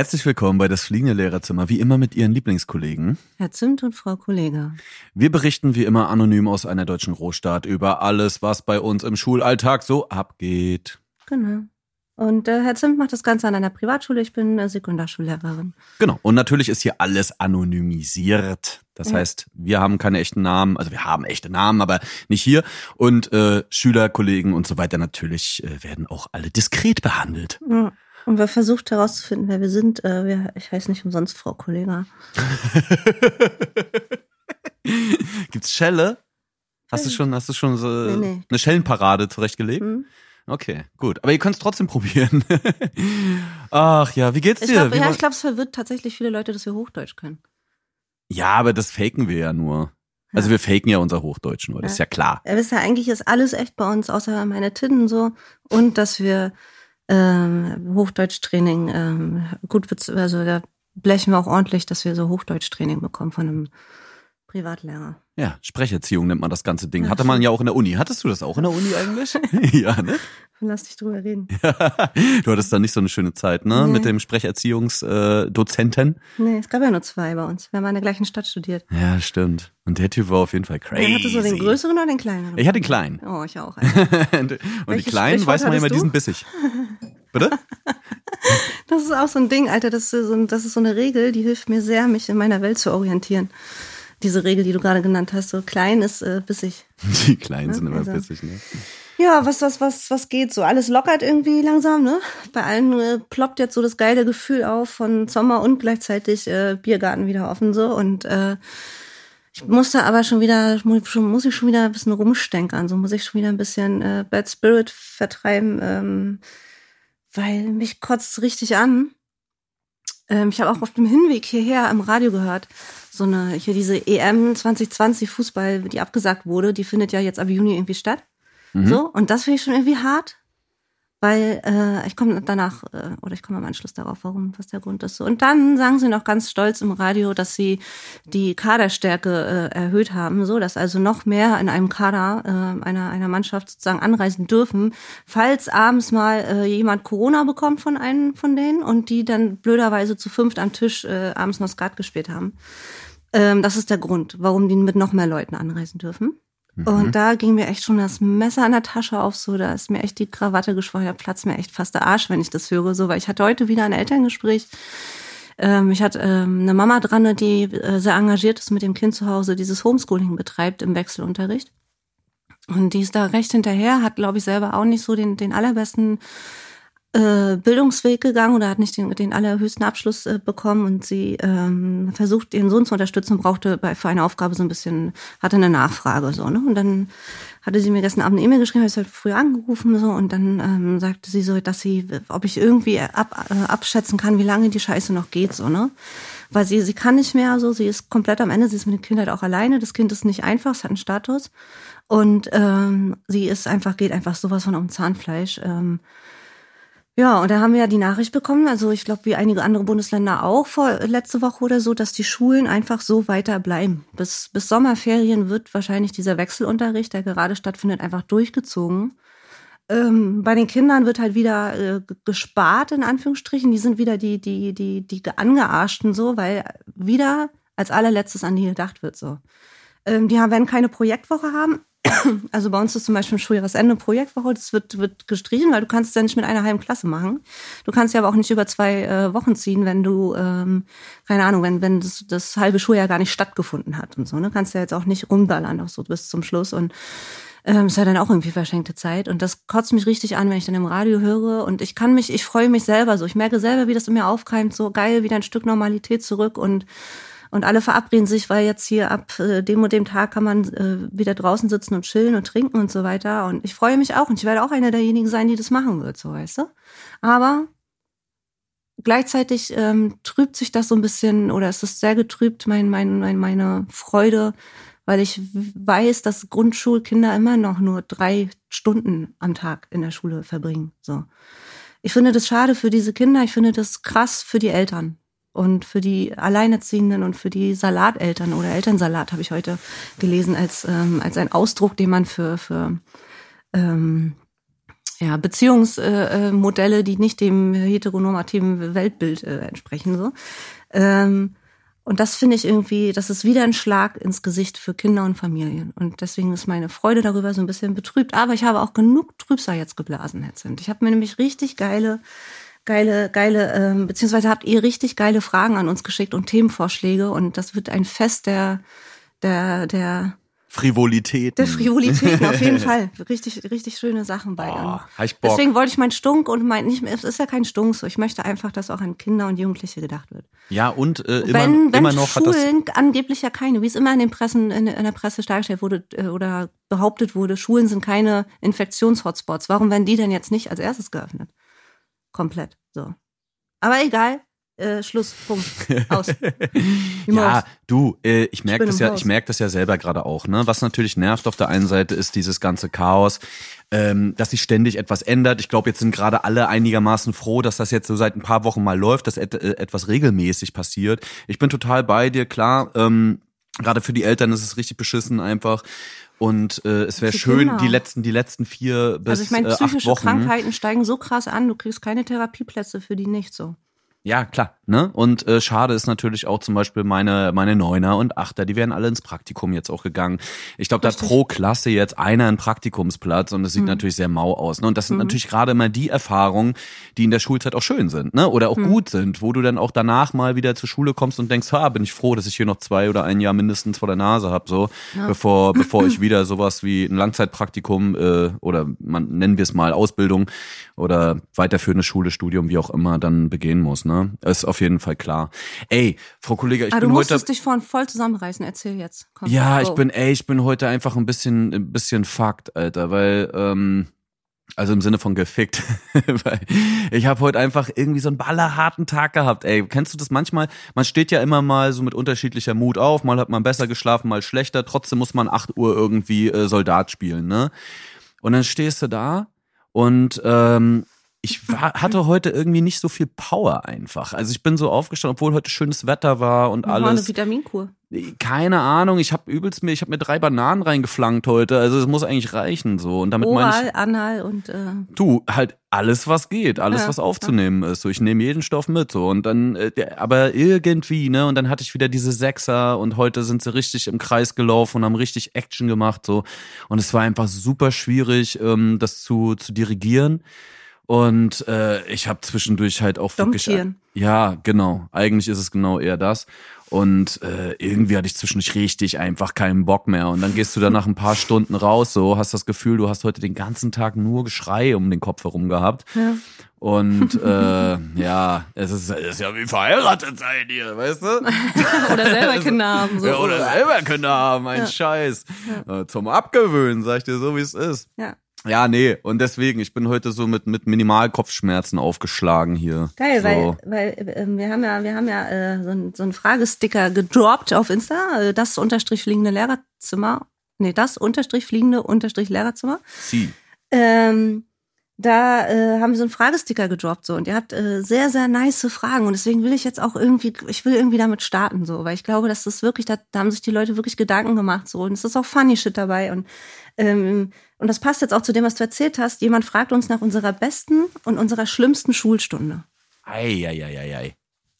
Herzlich willkommen bei das fliegende Lehrerzimmer, wie immer mit Ihren Lieblingskollegen. Herr Zimt und Frau Kollege. Wir berichten wie immer anonym aus einer deutschen Großstadt über alles, was bei uns im Schulalltag so abgeht. Genau. Und äh, Herr Zimt macht das Ganze an einer Privatschule. Ich bin äh, Sekundarschullehrerin. Genau. Und natürlich ist hier alles anonymisiert. Das Ja. heißt, wir haben keine echten Namen, also wir haben echte Namen, aber nicht hier. Und äh, Schüler, Kollegen und so weiter natürlich äh, werden auch alle diskret behandelt. Ja. Und wir versucht herauszufinden, wer wir sind. Äh, wir, ich heiße nicht umsonst Frau Kollege. Gibt's Schelle? Hast du schon, hast du schon so Nee, nee. eine Schellenparade zurechtgelegt? Hm? Okay, gut. Aber ihr könnt es trotzdem probieren. Ach ja, wie geht's Ich dir? glaube, Wie ja, ich glaube, es verwirrt tatsächlich viele Leute, dass wir Hochdeutsch können. ja, aber das faken wir ja nur. Also wir faken ja unser Hochdeutsch nur, das ist ja klar. Ihr wisst ja, eigentlich ist alles echt bei uns, außer meine Tinnen so. Und dass wir ähm, Hochdeutschtraining ähm, gut, also da blechen wir auch ordentlich, dass wir so Hochdeutschtraining bekommen von einem Privatlehrer. Ja, Sprecherziehung nennt man das ganze Ding. Ja, Hatte man ja auch in der Uni. Hattest du das auch in der Uni eigentlich? ja, ne? Lass dich drüber reden. Du hattest da nicht so eine schöne Zeit, ne? Nee. Mit dem Sprecherziehungsdozenten. Nee, es gab ja nur zwei bei uns. Wir haben in der gleichen Stadt studiert. Ja, stimmt. Und der Typ war auf jeden Fall crazy. Wer hatte so den größeren oder den kleineren? Ich hatte den kleinen. Oh, ich auch. Und die Welches Kleinen weiß man immer, hattest die du? sind bissig. Bitte? Das ist auch so ein Ding, Alter. Das ist so, ein, das ist so eine Regel, die hilft mir sehr, mich in meiner Welt zu orientieren. Diese Regel, die du gerade genannt hast, so klein ist äh, bissig. Die Kleinen sind Ja, immer also. bissig, ne? Ja, was, was, was, was geht so? Alles lockert irgendwie langsam, ne? Bei allen äh, ploppt jetzt so das geile Gefühl auf von Sommer und gleichzeitig äh, Biergarten wieder offen so und äh, ich musste aber schon wieder, schon, muss ich schon wieder ein bisschen rumstenkern, so muss ich schon wieder ein bisschen äh, Bad Spirit vertreiben, ähm, weil mich kotzt richtig an. Ähm, ich habe auch auf dem Hinweg hierher im Radio gehört, so eine, hier diese EM 2020 Fußball, die abgesagt wurde, die findet ja jetzt ab Juni irgendwie statt. Mhm. So, und das finde ich schon irgendwie hart, weil äh, ich komme danach, äh, oder ich komme am Anschluss darauf, warum, was der Grund ist. So. Und dann sagen sie noch ganz stolz im Radio, dass sie die Kaderstärke äh, erhöht haben, so dass also noch mehr in einem Kader äh, einer, einer Mannschaft sozusagen anreisen dürfen, falls abends mal äh, jemand Corona bekommt von einem von denen und die dann blöderweise zu fünft am Tisch äh, abends noch Skat gespielt haben. Ähm, das ist der Grund, warum die mit noch mehr Leuten anreisen dürfen. Und da ging mir echt schon das Messer an der Tasche auf, so, da ist mir echt die Krawatte geschwollen, da platzt mir echt fast der Arsch, wenn ich das höre, so, weil ich hatte heute wieder ein Elterngespräch. Ähm, ich hatte ähm, eine Mama dran, die äh, sehr engagiert ist mit dem Kind zu Hause, dieses Homeschooling betreibt im Wechselunterricht. Und die ist da recht hinterher, hat, glaube ich, selber auch nicht so den, den allerbesten äh, Bildungsweg gegangen oder hat nicht den, den allerhöchsten Abschluss äh, bekommen und sie ähm, versucht, ihren Sohn zu unterstützen brauchte bei, für eine Aufgabe so ein bisschen, hatte eine Nachfrage so, ne? Und dann hatte sie mir gestern Abend eine E-Mail geschrieben, habe ich heute früh angerufen so und dann ähm, sagte sie so, dass sie, ob ich irgendwie ab, äh, abschätzen kann, wie lange die Scheiße noch geht, so, ne? Weil sie, sie kann nicht mehr so, sie ist komplett am Ende, sie ist mit dem Kind halt auch alleine, das Kind ist nicht einfach, es hat einen Status und ähm, sie ist einfach, geht einfach sowas von um Zahnfleisch. Ähm, ja, und da haben wir ja die Nachricht bekommen, also ich glaube, wie einige andere Bundesländer auch vor letzte Woche oder so, dass die Schulen einfach so weiter bleiben. Bis, bis Sommerferien wird wahrscheinlich dieser Wechselunterricht, der gerade stattfindet, einfach durchgezogen. Ähm, bei den Kindern wird halt wieder äh, gespart, in Anführungsstrichen. Die sind wieder die, die, die, die angearschten so, weil wieder als allerletztes an die gedacht wird so. Ähm, die werden keine Projektwoche haben. Also bei uns ist zum Beispiel ein Schuljahresende Projektwoche, das wird, wird gestrichen, weil du kannst es ja nicht mit einer halben Klasse machen. Du kannst ja aber auch nicht über zwei äh, Wochen ziehen, wenn du, ähm, keine Ahnung, wenn, wenn das, das halbe Schuljahr gar nicht stattgefunden hat und so. Ne? Kannst ja jetzt auch nicht rumballern, auch so bis zum Schluss. Und ähm, ist ja dann auch irgendwie verschenkte Zeit. Und das kotzt mich richtig an, wenn ich dann im Radio höre. Und ich kann mich, ich freue mich selber so. Ich merke selber, wie das in mir aufkeimt, so geil, wieder ein Stück Normalität zurück und und alle verabreden sich, weil jetzt hier ab äh, dem und dem Tag kann man äh, wieder draußen sitzen und chillen und trinken und so weiter. Und ich freue mich auch und ich werde auch einer derjenigen sein, die das machen wird, so weißt du. Aber gleichzeitig ähm, trübt sich das so ein bisschen oder es ist sehr getrübt, mein, mein, mein, meine Freude, weil ich weiß, dass Grundschulkinder immer noch nur drei Stunden am Tag in der Schule verbringen. So. Ich finde das schade für diese Kinder, ich finde das krass für die Eltern. Und für die Alleinerziehenden und für die Salateltern oder Elternsalat habe ich heute gelesen als, ähm, als ein Ausdruck, den man für, für ähm, ja, Beziehungsmodelle, äh, die nicht dem heteronormativen Weltbild äh, entsprechen. So. Ähm, und das finde ich irgendwie, das ist wieder ein Schlag ins Gesicht für Kinder und Familien. Und deswegen ist meine Freude darüber so ein bisschen betrübt. Aber ich habe auch genug Trübsal jetzt geblasen, Herr Zint. Ich habe mir nämlich richtig geile, geile, geile, ähm, beziehungsweise habt ihr richtig geile Fragen an uns geschickt und Themenvorschläge. Und das wird ein Fest der, der, der Frivolität. Der Frivolität, auf jeden Fall. Richtig, richtig schöne Sachen bei. Oh. Deswegen wollte ich mein Stunk und mein, nicht, es ist ja kein Stunk so. Ich möchte einfach, dass auch an Kinder und Jugendliche gedacht wird. Ja, und äh, immer, wenn, wenn immer noch Schulen angeblich ja keine, wie es immer in den Pressen, in, in der Presse dargestellt wurde äh, oder behauptet wurde, Schulen sind keine Infektionshotspots. Warum werden die denn jetzt nicht als erstes geöffnet? Komplett. So. Aber egal, äh, Schluss, Punkt, aus. ja, du, äh, ich merke das ja, Haus. ich merke das ja selber gerade auch. Ne, was natürlich nervt auf der einen Seite ist dieses ganze Chaos, ähm, dass sich ständig etwas ändert. Ich glaube, jetzt sind gerade alle einigermaßen froh, dass das jetzt so seit ein paar Wochen mal läuft, dass et äh, etwas regelmäßig passiert. Ich bin total bei dir, klar. Ähm, Gerade für die Eltern ist es richtig beschissen einfach. Und äh, es wäre schön, Kinder. die letzten, die letzten vier bis Also ich meine, äh, acht psychische Wochen. Krankheiten steigen so krass an, du kriegst keine Therapieplätze für die nicht so. Ja, klar. Ne? Und äh, schade ist natürlich auch zum Beispiel meine, meine Neuner und Achter, die wären alle ins Praktikum jetzt auch gegangen. Ich glaube, da pro Klasse jetzt einer einen Praktikumsplatz und das sieht natürlich sehr mau aus. Ne? Und das sind natürlich gerade immer die Erfahrungen, die in der Schulzeit auch schön sind, ne? Oder auch gut sind, wo du dann auch danach mal wieder zur Schule kommst und denkst, ha, bin ich froh, dass ich hier noch zwei oder ein Jahr mindestens vor der Nase hab, so, bevor, bevor ich wieder sowas wie ein Langzeitpraktikum äh, oder man nennen wir es mal Ausbildung oder weiterführende Schule, Studium, wie auch immer, dann begehen muss, ne? Ist auf jeden Fall klar. Ey, Frau Kollega, ich ah, du bin heute. musstest dich vorhin voll zusammenreißen, erzähl jetzt. Komm. Ja, ich Go. bin, ey, ich bin heute einfach ein bisschen, ein bisschen fucked, Alter, weil, ähm, also im Sinne von gefickt. weil ich habe heute einfach irgendwie so einen ballerharten Tag gehabt, ey. Kennst du das manchmal? Man steht ja immer mal so mit unterschiedlicher Mut auf, mal hat man besser geschlafen, mal schlechter, trotzdem muss man 8 Uhr irgendwie äh, Soldat spielen, ne? Und dann stehst du da und ähm, ich war, hatte heute irgendwie nicht so viel Power einfach. Also ich bin so aufgestanden, obwohl heute schönes Wetter war und War eine alles. Vitaminkur. Keine Ahnung, ich habe übelst mir, ich habe mir drei Bananen reingeflankt heute, also es muss eigentlich reichen so. Und damit meine ich, Oral, Anal und äh, du halt alles was geht, alles Ja, was aufzunehmen ist. So, ich nehme jeden Stoff mit so und dann, äh, aber irgendwie ne und dann hatte ich wieder diese Sechser und heute sind sie richtig im Kreis gelaufen und haben richtig Action gemacht so und es war einfach super schwierig, ähm, das zu zu dirigieren. Und äh, ich habe zwischendurch halt auch wirklich. Ja, genau. Eigentlich ist es genau eher das. Und äh, irgendwie hatte ich zwischendurch richtig einfach keinen Bock mehr. Und dann gehst du dann nach ein paar Stunden raus, so hast das Gefühl, du hast heute den ganzen Tag nur Geschrei um den Kopf herum gehabt. Ja. Und äh, ja, es ist, es ist ja wie verheiratet sein hier, weißt du? oder selber Kinder haben. So. Ja, oder selber Kinder haben, ein Scheiß. Äh, Zum Abgewöhnen, sag ich dir so, wie es ist. Ja. Ja, nee, und deswegen, ich bin heute so mit, mit Minimalkopfschmerzen aufgeschlagen hier. Geil, so. weil, weil ähm, wir haben ja, wir haben ja äh, so, ein, so einen Fragesticker gedroppt auf Insta, äh, das unterstrich fliegende Lehrerzimmer. Nee, das unterstrich fliegende unterstrich Lehrerzimmer. Sie. Ähm, da äh, haben wir so einen Fragesticker gedroppt so. Und ihr habt äh, sehr sehr nice Fragen. Und deswegen will ich jetzt auch irgendwie ich will irgendwie damit starten so. Weil ich glaube dass das wirklich da, da haben sich die Leute wirklich Gedanken gemacht so. Und es ist auch funny shit dabei. Und ähm, und das passt jetzt auch zu dem was du erzählt hast. Jemand fragt uns nach unserer besten und unserer schlimmsten Schulstunde. Eieieiei.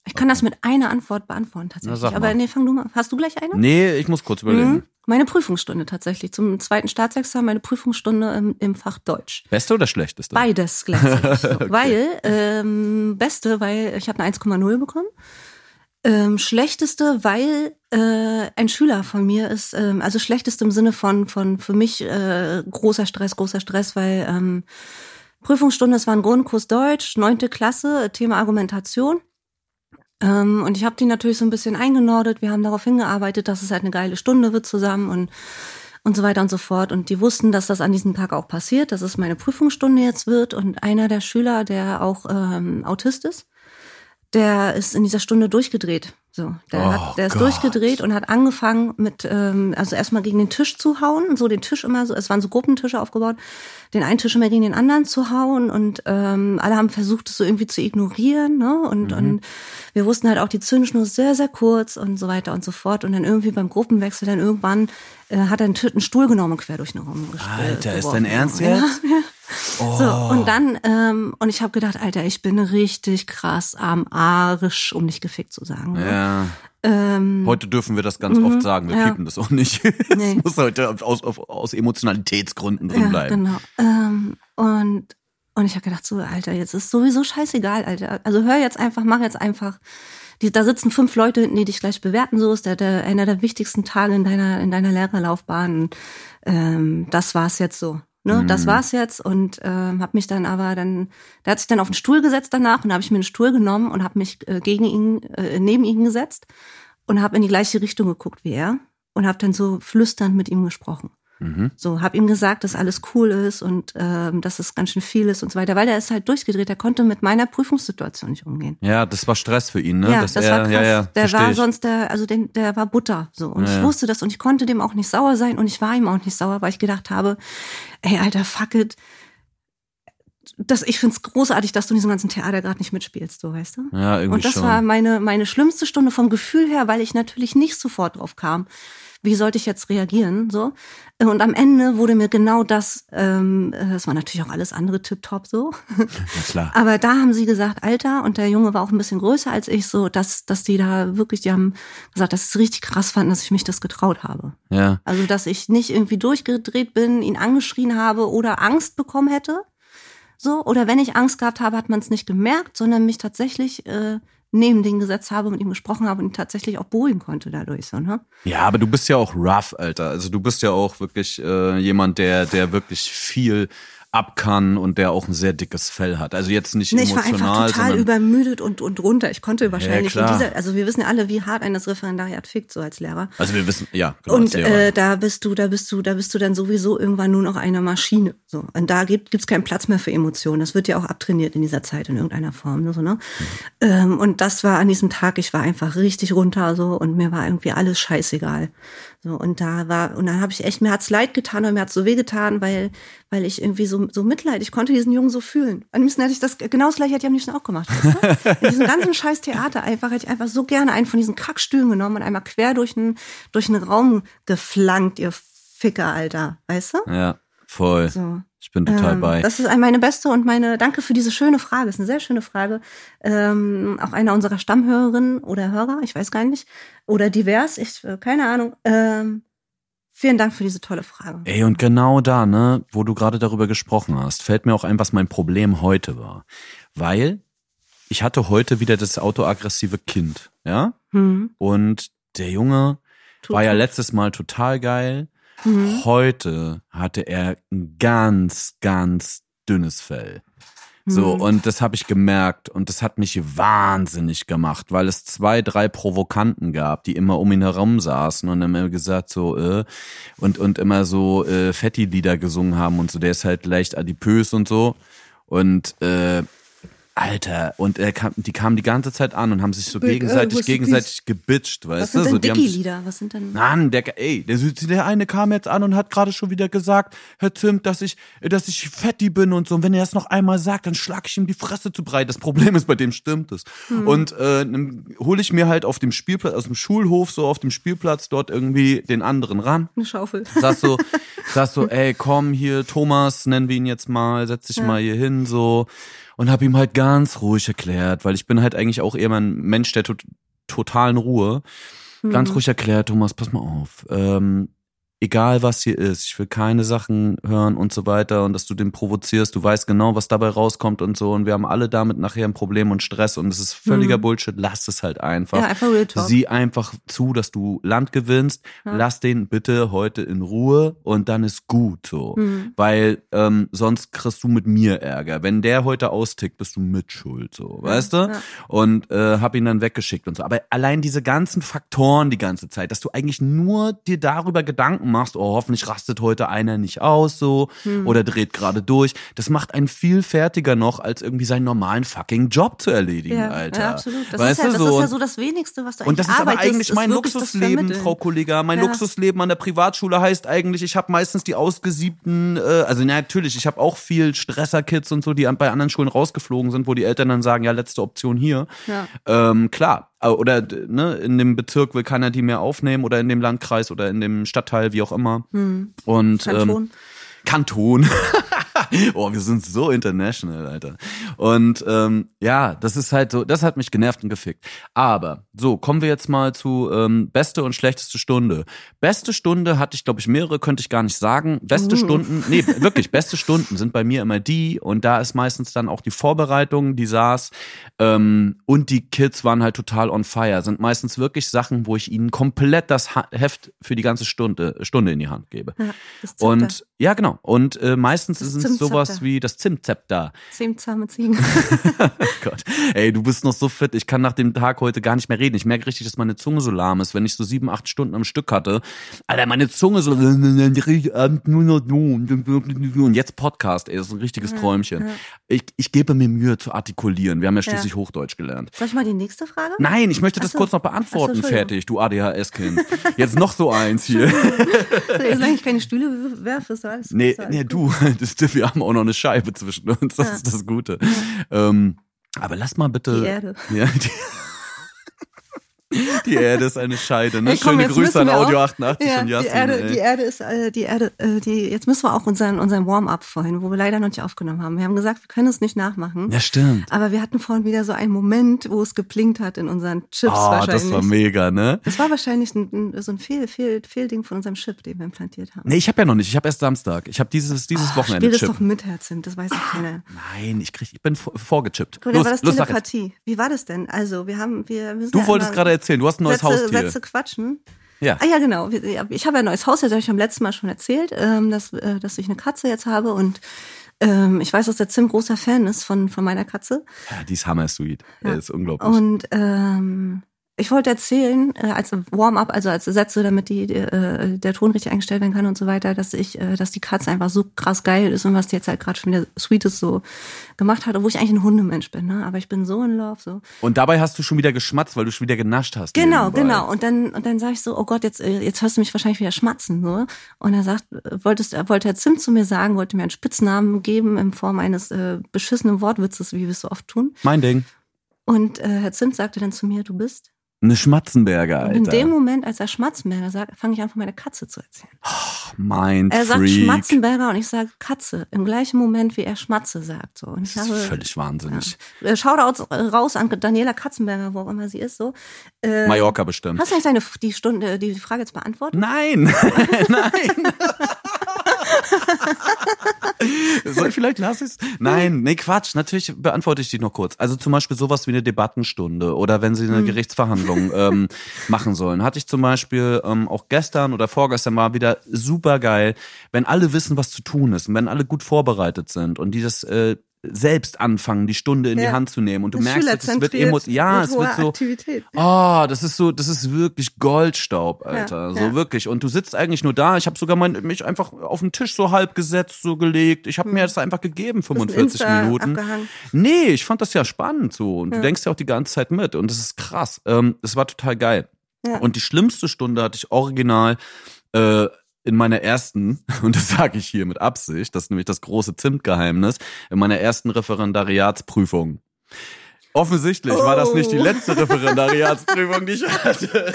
ich kann das mit einer Antwort beantworten tatsächlich. Aber nee fang du mal. Hast du gleich eine? Nee, ich muss kurz überlegen. Mhm. Meine Prüfungsstunde tatsächlich zum zweiten Staatsexamen meine Prüfungsstunde im, im Fach Deutsch Beste oder schlechteste? Beides gleichzeitig. Weil, ähm, beste, weil ich habe eine 1,0 bekommen. Ähm, schlechteste, weil äh, ein Schüler von mir ist, ähm, also schlechteste im Sinne von, von für mich äh, großer Stress, großer Stress, weil ähm, Prüfungsstunde, es war ein Grundkurs Deutsch, neunte Klasse, Thema Argumentation. Ähm, und ich habe die natürlich so ein bisschen eingenordet. Wir haben darauf hingearbeitet, dass es halt eine geile Stunde wird zusammen und und so weiter und so fort. Und die wussten, dass das an diesem Tag auch passiert, dass es meine Prüfungsstunde jetzt wird. Und einer der Schüler, der auch ähm, Autist ist, der ist in dieser Stunde durchgedreht. So, der, Oh hat, der ist Gott. durchgedreht und hat angefangen mit, ähm, also erstmal gegen den Tisch zu hauen, so den Tisch immer so, es waren so Gruppentische aufgebaut, den einen Tisch immer gegen den anderen zu hauen und ähm, alle haben versucht, es so irgendwie zu ignorieren, ne? Und, und wir wussten halt auch, die Zündschnur ist sehr, sehr kurz und so weiter und so fort. Und dann irgendwie beim Gruppenwechsel dann irgendwann äh, hat er einen, einen Stuhl genommen und quer durch den Raum gestellt. Alter, ist dein Ernst jetzt? Oh. So, und dann, ähm, und ich habe gedacht, Alter, ich bin richtig krass am Arsch, um nicht gefickt zu sagen. ne? Ja. Ähm, Heute dürfen wir das ganz oft sagen. Wir ja. piepen das auch nicht. Es Nee. muss heute aus, aus, aus Emotionalitätsgründen drin ja, bleiben. genau. Ähm, und, und ich habe gedacht, so, Alter, jetzt ist sowieso scheißegal, Alter. Also hör jetzt einfach, mach jetzt einfach. Die, da sitzen fünf Leute hinten, die dich gleich bewerten. So ist der, der einer der wichtigsten Tage in deiner in deiner Lehrerlaufbahn. Ähm, das war's jetzt so. Ne, das war's jetzt und ähm, habe mich dann aber dann, der hat sich dann auf den Stuhl gesetzt danach und habe ich mir einen Stuhl genommen und habe mich äh, gegen ihn, äh, neben ihn gesetzt und habe in die gleiche Richtung geguckt wie er und habe dann so flüsternd mit ihm gesprochen. Mhm. So, hab ihm gesagt, dass alles cool ist und ähm, dass es ganz schön viel ist und so weiter, weil er ist halt durchgedreht, er konnte mit meiner Prüfungssituation nicht umgehen. Ja, das war Stress für ihn, ne? Ja, Dass das er, war krass. Ja, ja, der war ich. sonst der, also den, der war Butter so und Ja, ich wusste das und ich konnte dem auch nicht sauer sein und ich war ihm auch nicht sauer, weil ich gedacht habe, ey Alter, fuck it. Das, ich find's großartig, dass du in diesem ganzen Theater gerade nicht mitspielst, so weißt du? Ja, irgendwie Und das schon. war meine, meine schlimmste Stunde vom Gefühl her, weil ich natürlich nicht sofort drauf kam. Wie sollte ich jetzt reagieren? So. Und am Ende wurde mir genau das, ähm, äh, das war natürlich auch alles andere tipptopp so. ja, klar. Aber da haben sie gesagt, Alter, und der Junge war auch ein bisschen größer als ich, so, dass, dass die da wirklich, die haben gesagt, dass sie es richtig krass fanden, dass ich mich das getraut habe. Ja. Also, dass ich nicht irgendwie durchgedreht bin, ihn angeschrien habe oder Angst bekommen hätte. So, oder wenn ich Angst gehabt habe, hat man es nicht gemerkt, sondern mich tatsächlich äh, neben den gesetzt habe, mit ihm gesprochen habe und ihn tatsächlich auch beruhigen konnte dadurch. So, ne? Ja, aber du bist ja auch rough, Alter. Also du bist ja auch wirklich äh, jemand, der, der wirklich viel ab kann und der auch ein sehr dickes Fell hat. Also jetzt nicht Nee, ich war emotional, einfach total übermüdet und, und runter. Ich konnte wahrscheinlich in klar. dieser, also wir wissen ja alle, wie hart ein das Referendariat fickt, so als Lehrer. also wir wissen, ja, genau, Und äh, da bist du, da bist du, da bist du dann sowieso irgendwann nur noch eine Maschine. So. Und da gibt gibt's keinen Platz mehr für Emotionen. Das wird ja auch abtrainiert in dieser Zeit in irgendeiner Form. So, ne? Ähm, und das war an diesem Tag, ich war einfach richtig runter so und mir war irgendwie alles scheißegal. So, und da war, und dann habe ich echt, mir hat's leid getan und mir hat's so weh getan, weil, weil ich irgendwie so, so Mitleid, ich konnte diesen Jungen so fühlen. Am liebsten hätte ich das, genau das gleiche hätte ich am liebsten auch gemacht. Weißt du? In diesem ganzen scheiß Theater einfach, hätte ich einfach so gerne einen von diesen Kackstühlen genommen und einmal quer durch den, durch den Raum geflankt, ihr Ficker, Alter. Weißt du? ja, voll. So. Ich bin total Ähm, bei. Das ist meine beste und meine, danke für diese schöne Frage. Das ist eine sehr schöne Frage. Ähm, auch einer unserer Stammhörerinnen oder Hörer, ich weiß gar nicht, oder divers, ich, äh, keine Ahnung. Ähm, vielen Dank für diese tolle Frage. Ey, und genau da, ne, wo du gerade darüber gesprochen hast, fällt mir auch ein, was mein Problem heute war. Weil ich hatte heute wieder das autoaggressive Kind, ja? Hm. Und der Junge Tut war ja letztes Mal total geil. Mhm. Heute hatte er ein ganz, ganz dünnes Fell. So, Mhm. und das habe ich gemerkt und das hat mich wahnsinnig gemacht, weil es zwei, drei Provokanten gab, die immer um ihn herum saßen und immer gesagt so, äh, und, und immer so äh, Fetti-Lieder gesungen haben und so, der ist halt leicht adipös und so. Und äh, Alter, und er kam, die kamen die ganze Zeit an und haben sich so äh, gegenseitig, the gegenseitig gebitcht, weißt Was du? sind So, denn sich- Dicky-Lieder? Was sind denn? Mann, der, ey, der, der eine kam jetzt an und hat gerade schon wieder gesagt, Herr Zimt, dass ich, dass ich fetti bin und so. Und wenn er das noch einmal sagt, dann schlag ich ihm die Fresse zu breit. Das Problem ist, bei dem stimmt es. Und äh, hole ich mir halt auf dem Spielplatz, aus dem Schulhof, so auf dem Spielplatz dort irgendwie den anderen ran. Eine Schaufel. Sag so, sag so, ey, komm hier, Thomas, nennen wir ihn jetzt mal, setz dich mal hier hin, so. Und hab ihm halt ganz ruhig erklärt, weil ich bin halt eigentlich auch eher ein Mensch der tot, totalen Ruhe. Ganz ruhig erklärt, Thomas, pass mal auf. Ähm, egal was hier ist, ich will keine Sachen hören und so weiter und dass du den provozierst, du weißt genau, was dabei rauskommt und so und wir haben alle damit nachher ein Problem und Stress und es ist völliger Bullshit, lass es halt einfach. Ja, einfach Real Talk. Sieh einfach zu, dass du Land gewinnst, lass den bitte heute in Ruhe und dann ist gut so. Mhm. Weil ähm, sonst kriegst du mit mir Ärger. Wenn der heute austickt, bist du mitschuld, so, weißt du? ja. Und äh, hab ihn dann weggeschickt und so. Aber allein diese ganzen Faktoren die ganze Zeit, dass du eigentlich nur dir darüber Gedanken Gedanken machst, oh, hoffentlich rastet heute einer nicht aus so oder dreht gerade durch. Das macht einen viel fertiger noch, als irgendwie seinen normalen fucking Job zu erledigen, Ja, Alter. ja, absolut. Das, weißt ist ja, du, das so, ist ja so das Wenigste, was du und das ist aber eigentlich mein Luxusleben. Frau Kollega. Mein Ja. Luxusleben an der Privatschule heißt eigentlich, ich habe meistens die ausgesiebten, äh, also na, natürlich, ich habe auch viel Stresser-Kids und so, die bei anderen Schulen rausgeflogen sind, wo die Eltern dann sagen, ja, letzte Option hier. Ja. Ähm, klar. Oder ne, in dem Bezirk will keiner die mehr aufnehmen oder in dem Landkreis oder in dem Stadtteil, wie auch immer. Und Ähm, Kanton. Oh, wir sind so international, Alter. Und ähm, ja, das ist halt so, das hat mich genervt und gefickt. Aber so, kommen wir jetzt mal zu ähm, beste und schlechteste Stunde. Beste Stunde hatte ich, glaube ich, mehrere, könnte ich gar nicht sagen. Beste Stunden, nee, wirklich, beste Stunden sind bei mir immer die und da ist meistens dann auch die Vorbereitung, die saß ähm, und die Kids waren halt total on fire. Sind meistens wirklich Sachen, wo ich ihnen komplett das Heft für die ganze Stunde, Stunde in die Hand gebe. Ja. Und ja, genau. Und äh, meistens ist es sowas wie das Zimtzepter. Zehn zahme Ziegen. Gott. Ey, du bist noch so fit. Ich kann nach dem Tag heute gar nicht mehr reden. Ich merke richtig, dass meine Zunge so lahm ist, wenn ich so sieben, acht Stunden am Stück hatte. Alter, meine Zunge so. Und jetzt Podcast, ey, das ist ein richtiges Träumchen. Ich, ich gebe mir Mühe zu artikulieren. Wir haben ja schließlich Hochdeutsch gelernt. Soll ich mal die nächste Frage? Nein, ich möchte das so. kurz noch so, beantworten. Entschuldigung. Fertig, du ADHS-Kind. Jetzt noch so eins hier. Solange ich keine Stühle werfe, ist Nee, ist nee, gut. du, das, wir haben auch noch eine Scheibe zwischen uns, das Ja. ist das Gute. Ähm, aber lass mal bitte. Die Erde. Ja, die, die Erde ist eine Scheide, ne? Ey, komm, Schöne Grüße müssen an Audio auch- 88 ja, und die Jasmin. Erde, ey. die Erde ist, äh, die Erde, äh, die, jetzt müssen wir auch unseren, unseren Warm-up vorhin, wo wir leider noch nicht aufgenommen haben. Wir haben gesagt, wir können es nicht nachmachen. ja, stimmt. Aber wir hatten vorhin wieder so einen Moment, wo es geblinkt hat in unseren Chips Oh, wahrscheinlich. das war mega, ne? Das war wahrscheinlich ein, ein, so ein Fehl, Fehl, Fehlding von unserem Chip, den wir implantiert haben. Nee, ich habe ja noch nicht. Ich habe erst Samstag. Ich habe dieses, dieses Oh, Wochenende Spiel das doch mit, Herzim, das weiß doch keiner. Nein, ich krieg, ich bin vor- vorgechippt. Mal, Los, war das los. Telepathie. Wie war das denn? Also, wir haben, wir, sind Du ja wolltest gerade erzählen, du hast ein neues Sätze, Haustier. Sätze quatschen. Ja. Ah ja, genau. Ich habe ja ein neues Haus, das habe ich beim letzten Mal schon erzählt, ähm, dass, äh, dass ich eine Katze jetzt habe und ähm, ich weiß, dass der Zim großer Fan ist von, von meiner Katze. ja, die ist hammer sweet. Ja. Ja. ist unglaublich. Und ähm, ich wollte erzählen, äh, als Warm-up, also als Sätze, damit die, äh, der Ton richtig eingestellt werden kann und so weiter, dass ich, äh, dass die Katze einfach so krass geil ist und was die jetzt halt gerade schon wieder Sweetes so gemacht hat, obwohl ich eigentlich ein Hundemensch bin, ne? Aber ich bin so in love, so. Und dabei hast du schon wieder geschmatzt, weil du schon wieder genascht hast. Genau, nebenbei. genau. Und dann, und dann sage ich so, oh Gott, jetzt, äh, jetzt hörst du mich wahrscheinlich wieder schmatzen, so. Und er sagt, äh, wolltest, er wollte Herr Zimt zu mir sagen, wollte mir einen Spitznamen geben in Form eines äh, beschissenen Wortwitzes, wie wir es so oft tun. Mein Ding. Und äh, Herr Zimt sagte dann zu mir, du bist. Eine Schmatzenberger, Und Alter. in dem Moment, als er Schmatzenberger sagt, fange ich an, von meiner Katze zu erzählen. Mind Er sagt Freak. Schmatzenberger und ich sage Katze. Im gleichen Moment, wie er Schmatze sagt. So. Und ich Das ist habe, völlig wahnsinnig. äh, Shoutouts raus an Daniela Katzenberger, wo auch immer sie ist. So. Äh, Mallorca bestimmt. Hast du eigentlich deine, die Stunde, die Frage jetzt beantwortet? Nein, nein. Soll vielleicht lass ich's? Nein, nee, Quatsch. Natürlich beantworte ich die noch kurz. Also zum Beispiel sowas wie eine Debattenstunde oder wenn sie Hm. eine Gerichtsverhandlung ähm, machen sollen. Hatte ich zum Beispiel ähm, auch gestern oder vorgestern war wieder super geil, wenn alle wissen, was zu tun ist und wenn alle gut vorbereitet sind und die das äh, selbst anfangen, die Stunde in die Ja. Hand zu nehmen und du Das merkst, es wird emos ja, es wird so Aktivität. Oh, das ist so, das ist wirklich Goldstaub, Alter. Ja, so ja. wirklich. Und du sitzt eigentlich nur da. Ich habe sogar mein, mich einfach auf den Tisch so halb gesetzt, so gelegt. Ich habe mir das einfach gegeben, Bisschen 45 Hm. Insta Minuten. abgehangen. Nee, ich fand das ja spannend so. Und du denkst ja auch die ganze Zeit mit. Und das ist krass. Ähm, das war total geil. Und die schlimmste Stunde hatte ich original äh, in meiner ersten, und das sage ich hier mit Absicht, das ist nämlich das große Zimtgeheimnis, in meiner ersten Referendariatsprüfung. Offensichtlich war das nicht die Oh. letzte Referendariatsprüfung, die ich hatte.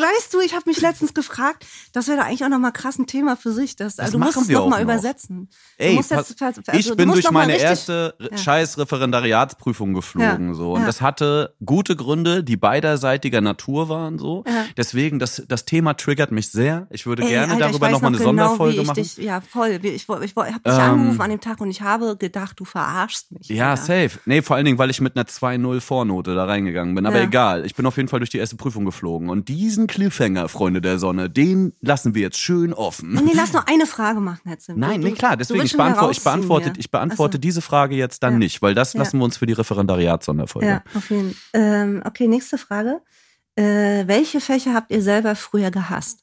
Weißt du, ich habe mich letztens gefragt, das wäre doch eigentlich auch nochmal krass ein Thema für sich. Das, Das also du musst es wir noch auch mal noch. übersetzen. Du Ey, jetzt- also ich bin durch meine erste Ja. scheiß Referendariatsprüfung geflogen Ja, so und ja. das hatte gute Gründe, die beiderseitiger Natur waren so. Deswegen das das Thema triggert mich sehr. Ich würde Ey, gerne Alter, darüber ich noch eine genau, Sonderfolge machen. Dich, ja, voll. Ich, ich, ich, habe dich Ähm, angerufen an dem Tag und ich habe gedacht, du verarschst mich. ja, Alter. safe. Nee, vor allen Dingen, weil ich mit einer 2-0 Vornote da reingegangen bin. Aber egal, ich bin auf jeden Fall durch die erste Prüfung geflogen. Und diesen Cliffhanger, Freunde der Sonne, den lassen wir jetzt schön offen. Nee, lass noch eine Frage machen, Herr Zim. Nein, Du- nee, klar, deswegen, ich beantworte, ich beantworte, ich beantworte Ach diese Frage jetzt dann Ja. nicht, weil das Ja. lassen wir uns für die Referendariatssonderfolge. Ja, auf jeden Fall. Ähm, okay, nächste Frage. Äh, welche Fächer habt ihr selber früher gehasst?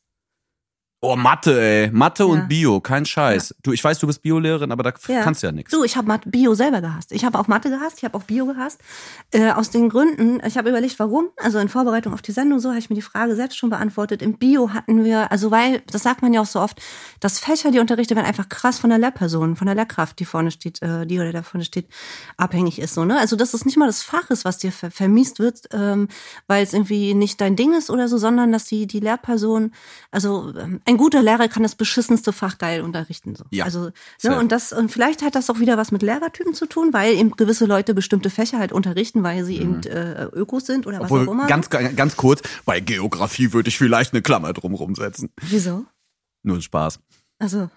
Oh, Mathe, ey. Mathe Ja. und Bio, kein Scheiß. Du, ich weiß, du bist Biolehrerin, aber da Ja. kannst du ja nichts. Du, ich habe Bio selber gehasst. Ich habe auch Mathe gehasst, ich habe auch Bio gehasst. Äh, aus den Gründen, ich habe überlegt, warum. Also in Vorbereitung auf die Sendung so habe ich mir die Frage selbst schon beantwortet. Im Bio hatten wir, also weil, das sagt man ja auch so oft, dass Fächer, die unterrichtet werden, einfach krass von der Lehrperson, von der Lehrkraft, die vorne steht, äh, die oder der vorne steht, abhängig ist. So, ne? Also dass es nicht mal das Fach ist, was dir ver vermiest wird, ähm, weil es irgendwie nicht dein Ding ist oder so, sondern dass die, die Lehrperson, also ähm, ein guter Lehrer kann das beschissenste Fach geil unterrichten. So. Ja, Also, ne, und das, und vielleicht hat das auch wieder was mit Lehrertypen zu tun, weil eben gewisse Leute bestimmte Fächer halt unterrichten, weil sie eben äh, Ökos sind oder was Mhm. Obwohl, auch immer. ganz, ganz kurz, bei Geografie würde ich vielleicht eine Klammer drumrum setzen. Wieso? Nur ein Spaß. Also,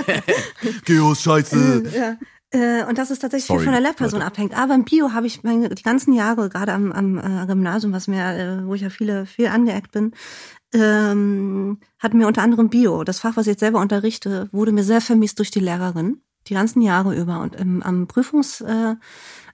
Geo, scheiße. ja. Äh, und das ist tatsächlich Sorry, viel von der Lehrperson abhängt. Aber im Bio habe ich meine, die ganzen Jahre, gerade am, am äh, Gymnasium, was mir, äh, wo ich ja viele, viel angeeckt bin, ähm, hat mir unter anderem Bio, das Fach, was ich jetzt selber unterrichte, wurde mir sehr vermisst durch die Lehrerin. Die ganzen Jahre über. Und im, am Prüfungs, äh,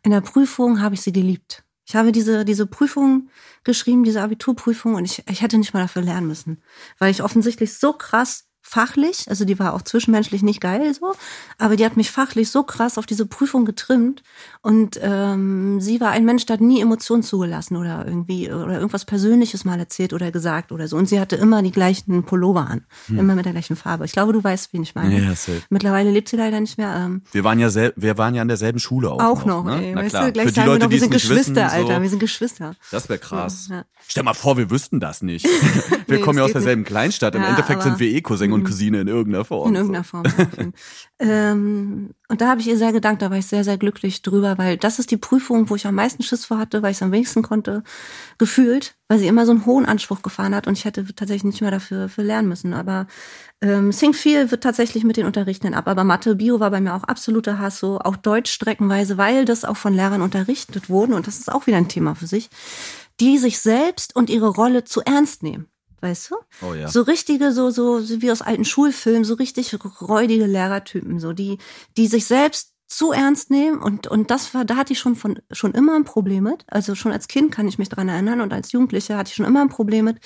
in der Prüfung habe ich sie geliebt. Ich habe diese, diese Prüfung geschrieben, diese Abiturprüfung, und ich, ich hätte nicht mal dafür lernen müssen. Weil ich offensichtlich so krass fachlich, also die war auch zwischenmenschlich nicht geil so, aber die hat mich fachlich so krass auf diese Prüfung getrimmt und ähm, sie war ein Mensch, der hat nie Emotionen zugelassen oder irgendwie oder irgendwas Persönliches mal erzählt oder gesagt oder so und sie hatte immer die gleichen Pullover an, immer mit der gleichen Farbe. Ich glaube, du weißt, wen ich meine. Hm. Ja, safe. Mittlerweile lebt sie leider nicht mehr. Ähm, Wir waren ja sel wir waren ja an derselben Schule auch. auch noch, ne? ey, Na klar. du, gleich Für die sagen wir Leute, noch, wir sind nicht Geschwister, wissen, Alter, so, wir sind Geschwister. das wäre krass. Ja. Stell mal vor, wir wüssten das nicht. Wir Nee, kommen ja aus derselben Kleinstadt. Im Ja, Endeffekt sind wir eh Cousin und Cousine in irgendeiner Form. In irgendeiner Form. ähm, und da habe ich ihr sehr gedankt, da war ich sehr, sehr glücklich drüber, weil das ist die Prüfung, wo ich am meisten Schiss vor hatte, weil ich es am wenigsten konnte, gefühlt, weil sie immer so einen hohen Anspruch gefahren hat und ich hätte tatsächlich nicht mehr dafür für lernen müssen. Aber ähm, Think viel wird tatsächlich mit den Unterrichtenden ab. Aber Mathe, Bio war bei mir auch absoluter Hass, so auch Deutsch streckenweise, weil das auch von Lehrern unterrichtet wurden und das ist auch wieder ein Thema für sich, die sich selbst und ihre Rolle zu ernst nehmen. Weißt du? Oh ja. So richtige, so, so, so wie aus alten Schulfilmen, so richtig räudige Lehrertypen, so, die, die sich selbst zu ernst nehmen und, und das war, da hatte ich schon von, schon immer ein Problem mit. Also schon als Kind kann ich mich dran erinnern und als Jugendliche hatte ich schon immer ein Problem mit,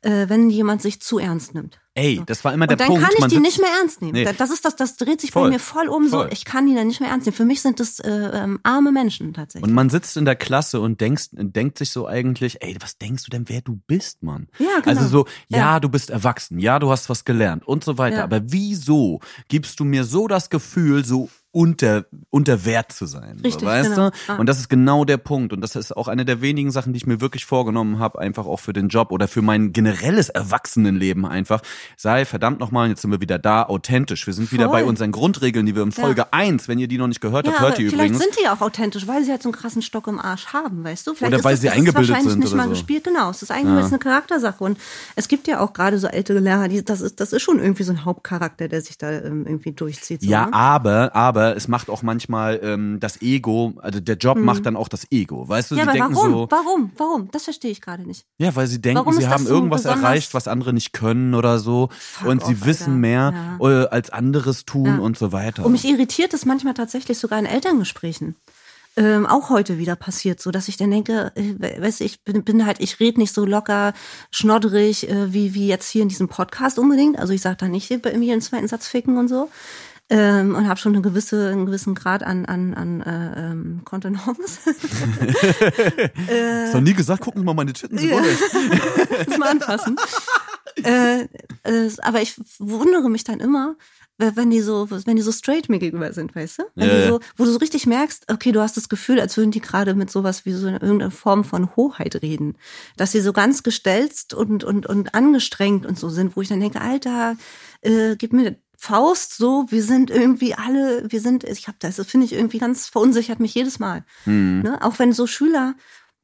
äh, wenn jemand sich zu ernst nimmt. Ey, das war immer der Und dann Punkt. kann ich man die nicht mehr ernst nehmen. Nee. Da- Das ist das, das dreht sich Voll. bei mir voll um so. Voll. Ich kann die dann nicht mehr ernst nehmen. Für mich sind das äh, ähm, arme Menschen tatsächlich. Und man sitzt in der Klasse und denkst, denkt sich so eigentlich, ey, was denkst du denn, wer du bist, Mann? Ja, genau. Also so, ja, Ja. du bist erwachsen, ja, du hast was gelernt und so weiter. Ja. Aber wieso gibst du mir so das Gefühl, so unter, unter Wert zu sein? Richtig, so, weißt genau. du? Ah. Und das ist genau der Punkt. Und das ist auch eine der wenigen Sachen, die ich mir wirklich vorgenommen habe, einfach auch für den Job oder für mein generelles Erwachsenenleben einfach. Sei verdammt nochmal, jetzt sind wir wieder da, authentisch. Wir sind wieder Voll. bei unseren Grundregeln, die wir in Folge 1, wenn ihr die noch nicht gehört habt, ja, hört ihr vielleicht übrigens. sind die auch authentisch, weil sie halt so einen krassen Stock im Arsch haben, weißt du? Vielleicht Oder weil das, sie das eingebildet ist wahrscheinlich sind nicht mal so. gespielt, genau. Es ist eigentlich ist eine Charaktersache und es gibt ja auch gerade so ältere Lehrer, die das ist das ist schon irgendwie so ein Hauptcharakter, der sich da ähm, irgendwie durchzieht. So, Ja, ne? aber, aber es macht auch manchmal ähm, das Ego, also der Job macht dann auch das Ego. Weißt du, Mhm. ja, sie aber denken warum? so, Warum? Warum? Das verstehe ich gerade nicht. ja, weil sie denken, Warum sie haben so irgendwas besonders- erreicht, was andere nicht können oder so. Und sie off, wissen mehr äh, als anderes tun Ja. und so weiter. Und mich irritiert es manchmal tatsächlich sogar in Elterngesprächen. Ähm, auch heute wieder passiert, so dass ich dann denke, äh, we- weißt du, ich bin, bin halt, ich rede nicht so locker, schnoddrig, äh, wie, wie jetzt hier in diesem Podcast unbedingt. Also ich sage da nicht mir einen zweiten Satz ficken und so. Ähm, und habe schon eine gewisse, einen gewissen Grad an, an, an äh, ähm, Kontenance. Hast du noch nie gesagt, gucken Sie mal meine Titten, sie Ja. wollen mal anfassen. Äh, äh, aber ich wundere mich dann immer, wenn die so, wenn die so straight mir gegenüber sind, weißt du? Wenn Ja, so, wo du so richtig merkst, okay, du hast das Gefühl, als würden die gerade mit sowas wie so eine, irgendeine Form von Hoheit reden. Dass sie so ganz gestelzt und, und, und angestrengt und so sind, wo ich dann denke, Alter, äh, gib mir Faust, so, wir sind irgendwie alle, wir sind, ich hab das, das finde ich irgendwie ganz verunsichert mich jedes Mal. Mhm. Ne? Auch wenn so Schüler,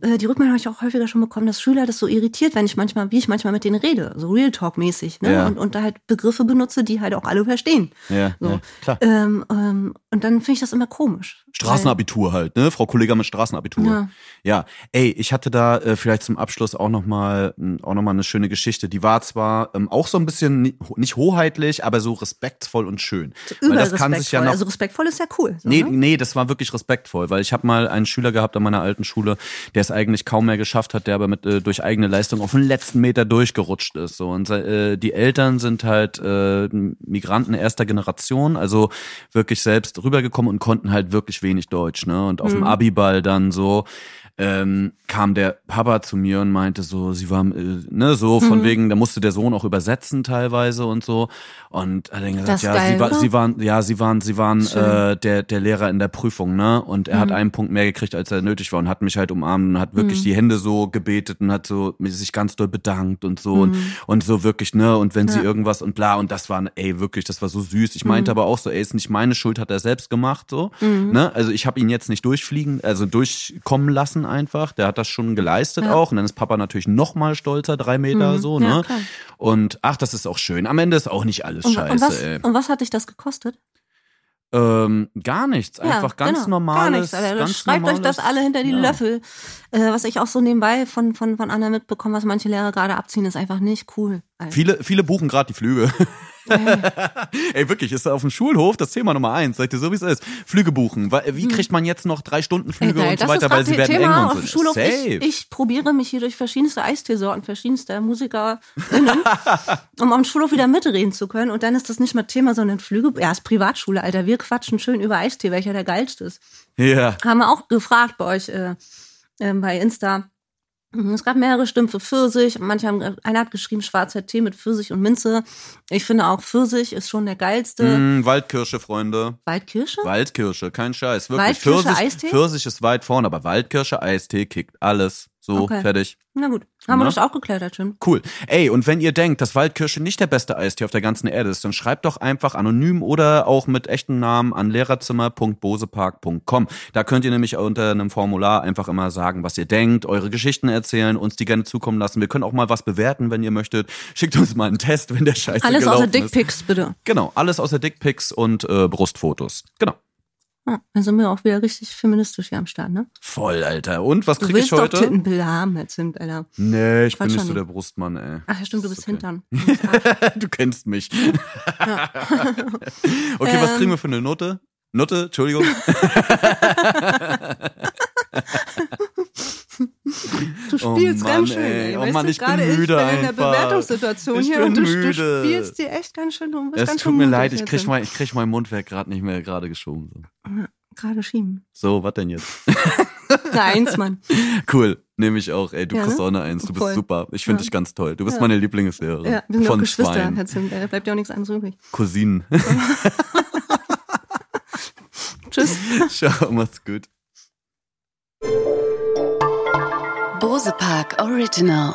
die Rückmeldung habe ich auch häufiger schon bekommen, dass Schüler das so irritiert, wenn ich manchmal, wie ich manchmal mit denen rede, so Real Talk-mäßig, ne? Ja. Und, und da halt Begriffe benutze, die halt auch alle verstehen. Ja, So. ja, klar. Ähm, ähm, und dann finde ich das immer komisch. Straßenabitur halt, ne? Frau Kollega mit Straßenabitur. Ja. Ja, ey, ich hatte da äh, vielleicht zum Abschluss auch noch mal m, auch noch mal eine schöne Geschichte. Die war zwar ähm, auch so ein bisschen ni- nicht hoheitlich, aber so respektvoll und schön. Weil Weil das kann sich ja noch also respektvoll ist ja cool. So, Nee, ne? nee, das war wirklich respektvoll, weil ich habe mal einen Schüler gehabt an meiner alten Schule, der es eigentlich kaum mehr geschafft hat, der aber mit äh, durch eigene Leistung auf den letzten Meter durchgerutscht ist. So und äh, die Eltern sind halt äh, Migranten erster Generation, also wirklich selbst rübergekommen und konnten halt wirklich wenig Deutsch, ne? Und auf mhm. dem Abiball dann so ähm, kam der Papa zu mir und meinte so, sie war, äh, ne, so von mhm. wegen, da musste der Sohn auch übersetzen teilweise und so. Und er hat gesagt, das ja, geil, sie, war, sie waren, ja, sie waren, sie waren äh, der der Lehrer in der Prüfung, ne? Und er mhm. hat einen Punkt mehr gekriegt, als er nötig war und hat mich halt umarmt und hat wirklich mhm. die Hände so gebetet und hat so sich ganz doll bedankt und so und, mhm. und so wirklich, ne? Und wenn ja. sie irgendwas und bla und das war, ey, wirklich, das war so süß. Ich meinte mhm. aber auch so, ey, ist nicht meine Schuld, hat er selbst gemacht, so, mhm. ne? Also ich habe ihn jetzt nicht durchfliegen, also durchkommen lassen einfach. Der hat das schon geleistet ja. auch. Und dann ist Papa natürlich noch mal stolzer, drei Meter mhm. so, ne? Ja, und ach, das ist auch schön. Am Ende ist auch nicht alles und, scheiße. Und was, ey. und was hat dich das gekostet? Ähm, gar nichts, einfach ja, ganz genau, normales. Gar nichts, ganz Schreibt normales, euch das alle hinter die ja. Löffel. Äh, was ich auch so nebenbei von, von, von anderen mitbekomme, was manche Lehrer gerade abziehen, ist einfach nicht cool. Also. Viele, viele buchen gerade die Flüge. Ey, wirklich, ist auf dem Schulhof das Thema Nummer eins. Seid ihr so, wie es ist? Flüge buchen. Wie hm. kriegt man jetzt noch drei Stunden Flüge Ey, und so weiter, weil sie werden Thema eng und so. Schulhof. Ich, ich, probiere mich hier durch verschiedenste Eisteesorten, verschiedenste Musiker, um am Schulhof wieder mitreden zu können. Und dann ist das nicht mal Thema, sondern Flüge. Ja, ist Privatschule, Alter. Wir quatschen schön über Eistee, welcher der geilste ist. Ja. Haben wir auch gefragt bei euch äh, äh, bei Insta Mhm, es gab mehrere Stimmen für Pfirsich. Manche haben, einer hat geschrieben schwarzer Tee mit Pfirsich und Minze. Ich finde auch Pfirsich ist schon der geilste. Mm, Waldkirsche, Freunde. Waldkirsche? Waldkirsche, kein Scheiß. Wirklich. Waldkirsche, Pfirsich, Eistee? Pfirsich ist weit vorne, aber Waldkirsche, Eistee kickt alles. So, okay. fertig. Na gut, haben Na? wir das auch geklärt, schön. Cool. Ey, und wenn ihr denkt, dass Waldkirsche nicht der beste Eistee auf der ganzen Erde ist, dann schreibt doch einfach anonym oder auch mit echten Namen an lehrerzimmer.bosepark.com. Da könnt ihr nämlich unter einem Formular einfach immer sagen, was ihr denkt, eure Geschichten erzählen, uns die gerne zukommen lassen. Wir können auch mal was bewerten, wenn ihr möchtet. Schickt uns mal einen Test, wenn der Scheiße Alles außer Dickpics, bitte. Genau, alles außer Dickpics und äh, Brustfotos. Genau. Ja, dann sind wir auch wieder richtig feministisch hier am Start, ne? Voll, Alter. Und was krieg ich heute? Du willst doch Tittenbilder haben, jetzt sind, Alter. Nee, ich Quatsch bin nicht so der Brustmann, ey. Ach ja, stimmt, du bist okay. Hintern. du kennst mich. Ja. okay, ähm, was kriegen wir für eine Note? Note, Entschuldigung. Du spielst oh Mann, ganz schön. Ey. Oh Mann, ich bin müde ich bin in der Bewertungssituation ich hier und du, du spielst dir echt ganz schön. Bist es tut mir leid, ich krieg, mein, ich krieg mein Mundwerk gerade nicht mehr gerade geschoben. So. Gerade schieben. So, was denn jetzt? Eine Eins, Mann. Cool, nehme ich auch. Ey, du ja, kriegst ne? auch eine Eins. Du bist Voll. super. Ich finde ja. dich ganz toll. Du bist ja. meine Lieblingslehrerin. Ja, wir sind von auch Geschwister. Da bleibt ja auch nichts anderes übrig. Cousinen. Tschüss. Ciao, macht's gut. Bose Park Original.